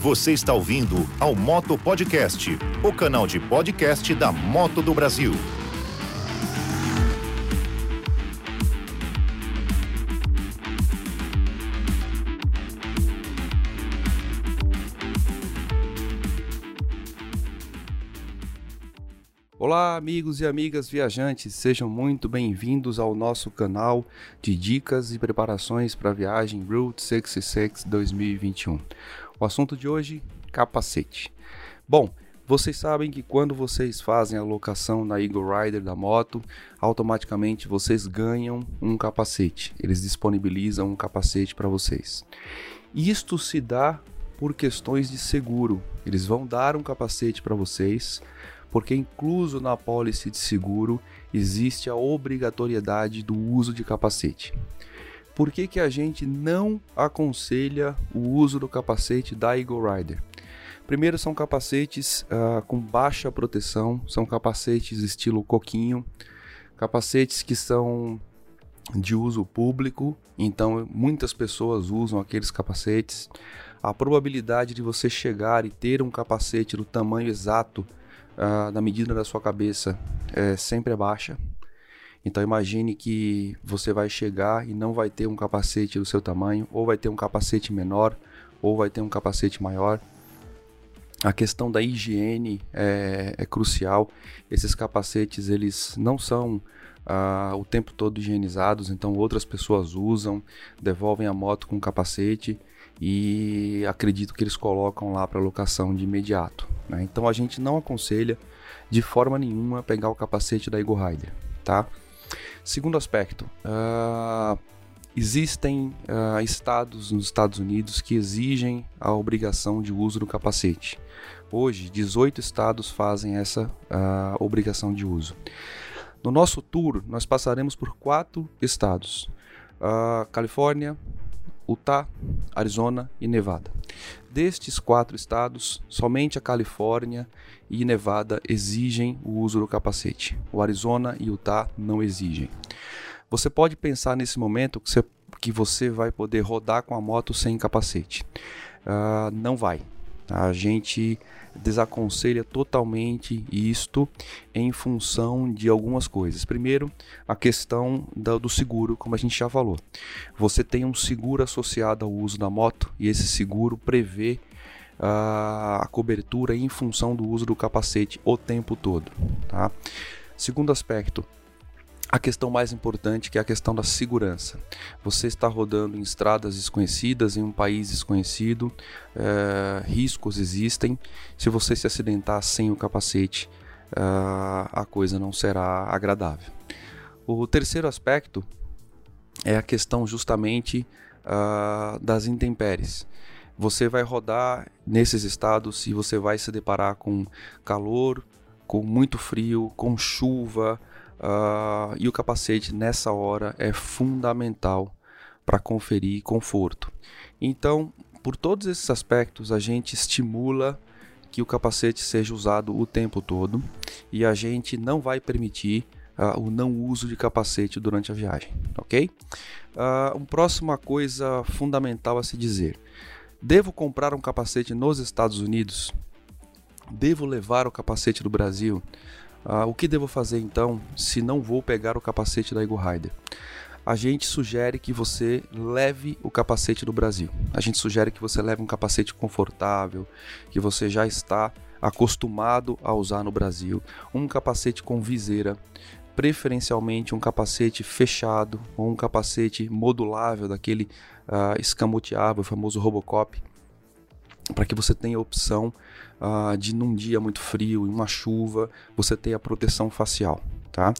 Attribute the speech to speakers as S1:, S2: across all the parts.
S1: Você está ouvindo ao Moto Podcast, o canal de podcast da Moto do Brasil.
S2: Olá, amigos e amigas viajantes, sejam muito bem-vindos ao nosso canal de dicas e preparações para a viagem Route 66 2021. O assunto de hoje: capacete. Bom, vocês sabem que quando vocês fazem a locação na Eagle Rider da moto, automaticamente vocês ganham um capacete. Eles disponibilizam um capacete para vocês. Isto se dá por questões de seguro. Eles vão dar um capacete para vocês porque incluso na pólice de seguro existe a obrigatoriedade do uso de capacete. Por que, que a gente não aconselha o uso do capacete da Eagle Rider? Primeiro, são capacetes uh, com baixa proteção, são capacetes estilo coquinho, capacetes que são de uso público, então muitas pessoas usam aqueles capacetes. A probabilidade de você chegar e ter um capacete do tamanho exato uh, da medida da sua cabeça é sempre baixa. Então imagine que você vai chegar e não vai ter um capacete do seu tamanho, ou vai ter um capacete menor, ou vai ter um capacete maior. A questão da higiene é, é crucial. Esses capacetes eles não são uh, o tempo todo higienizados, então outras pessoas usam, devolvem a moto com capacete e acredito que eles colocam lá para locação de imediato. Né? Então a gente não aconselha de forma nenhuma pegar o capacete da Eagle Rider, tá? Segundo aspecto, uh, existem uh, estados nos Estados Unidos que exigem a obrigação de uso do capacete. Hoje, 18 estados fazem essa uh, obrigação de uso. No nosso tour, nós passaremos por quatro estados: Califórnia, Utah, Arizona e Nevada. Destes quatro estados, somente a Califórnia e Nevada exigem o uso do capacete. O Arizona e Utah não exigem. Você pode pensar nesse momento que você, que você vai poder rodar com a moto sem capacete. Uh, não vai. A gente desaconselha totalmente isto em função de algumas coisas. Primeiro, a questão do seguro, como a gente já falou. Você tem um seguro associado ao uso da moto e esse seguro prevê a cobertura em função do uso do capacete o tempo todo. Tá? Segundo aspecto, a questão mais importante que é a questão da segurança. Você está rodando em estradas desconhecidas, em um país desconhecido, é, riscos existem. Se você se acidentar sem o capacete, é, a coisa não será agradável. O terceiro aspecto é a questão justamente uh, das intempéries. Você vai rodar nesses estados e você vai se deparar com calor, com muito frio, com chuva, Uh, e o capacete nessa hora é fundamental para conferir conforto. Então, por todos esses aspectos, a gente estimula que o capacete seja usado o tempo todo e a gente não vai permitir uh, o não uso de capacete durante a viagem, ok? Uh, uma próxima coisa fundamental a se dizer: devo comprar um capacete nos Estados Unidos? Devo levar o capacete do Brasil? Ah, o que devo fazer então se não vou pegar o capacete da Eagle Rider? A gente sugere que você leve o capacete do Brasil. A gente sugere que você leve um capacete confortável, que você já está acostumado a usar no Brasil, um capacete com viseira, preferencialmente um capacete fechado ou um capacete modulável, daquele uh, escamoteável, famoso Robocop, para que você tenha a opção uh, de num dia muito frio, em uma chuva, você ter a proteção facial. Tá?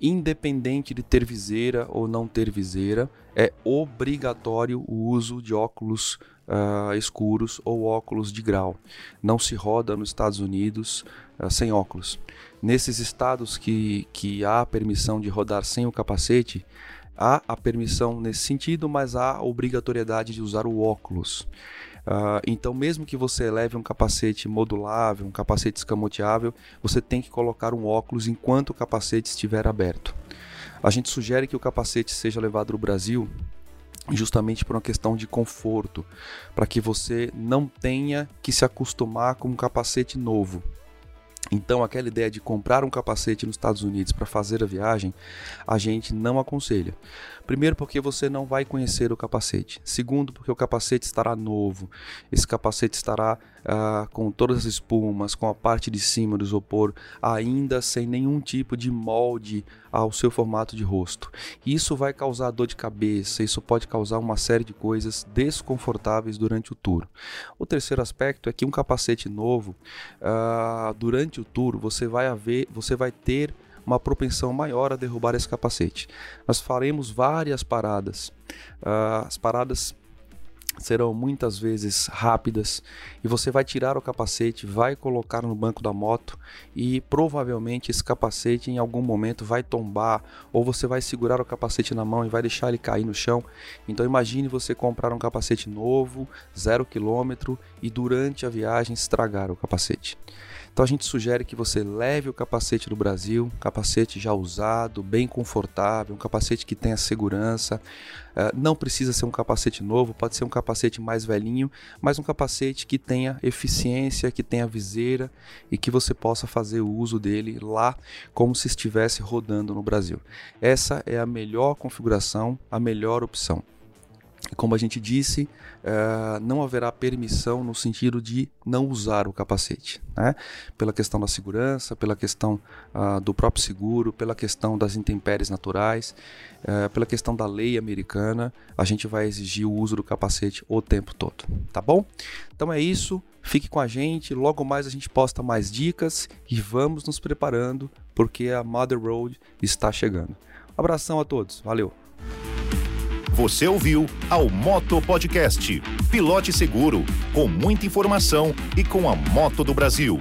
S2: Independente de ter viseira ou não ter viseira, é obrigatório o uso de óculos uh, escuros ou óculos de grau. Não se roda nos Estados Unidos uh, sem óculos. Nesses estados que, que há permissão de rodar sem o capacete, há a permissão nesse sentido, mas há a obrigatoriedade de usar o óculos. Uh, então, mesmo que você leve um capacete modulável, um capacete escamoteável, você tem que colocar um óculos enquanto o capacete estiver aberto. A gente sugere que o capacete seja levado no Brasil justamente por uma questão de conforto, para que você não tenha que se acostumar com um capacete novo. Então, aquela ideia de comprar um capacete nos Estados Unidos para fazer a viagem, a gente não aconselha. Primeiro, porque você não vai conhecer o capacete. Segundo, porque o capacete estará novo. Esse capacete estará ah, com todas as espumas, com a parte de cima do isopor, ainda sem nenhum tipo de molde ao seu formato de rosto. Isso vai causar dor de cabeça, isso pode causar uma série de coisas desconfortáveis durante o tour. O terceiro aspecto é que um capacete novo, ah, durante o tour, você vai, haver, você vai ter uma propensão maior a derrubar esse capacete. Nós faremos várias paradas. Uh, as paradas serão muitas vezes rápidas e você vai tirar o capacete, vai colocar no banco da moto e provavelmente esse capacete em algum momento vai tombar ou você vai segurar o capacete na mão e vai deixar ele cair no chão. Então imagine você comprar um capacete novo, zero quilômetro e durante a viagem estragar o capacete. Então a gente sugere que você leve o capacete do Brasil, capacete já usado, bem confortável, um capacete que tenha segurança. Uh, não precisa ser um capacete novo, pode ser um capacete mais velhinho, mas um capacete que tenha eficiência, que tenha viseira e que você possa fazer o uso dele lá como se estivesse rodando no Brasil. Essa é a melhor configuração, a melhor opção. Como a gente disse, uh, não haverá permissão no sentido de não usar o capacete, né? pela questão da segurança, pela questão uh, do próprio seguro, pela questão das intempéries naturais, uh, pela questão da lei americana, a gente vai exigir o uso do capacete o tempo todo, tá bom? Então é isso, fique com a gente, logo mais a gente posta mais dicas e vamos nos preparando porque a Mother Road está chegando. abração a todos, valeu!
S1: Você ouviu ao Moto Podcast. Pilote seguro, com muita informação e com a Moto do Brasil.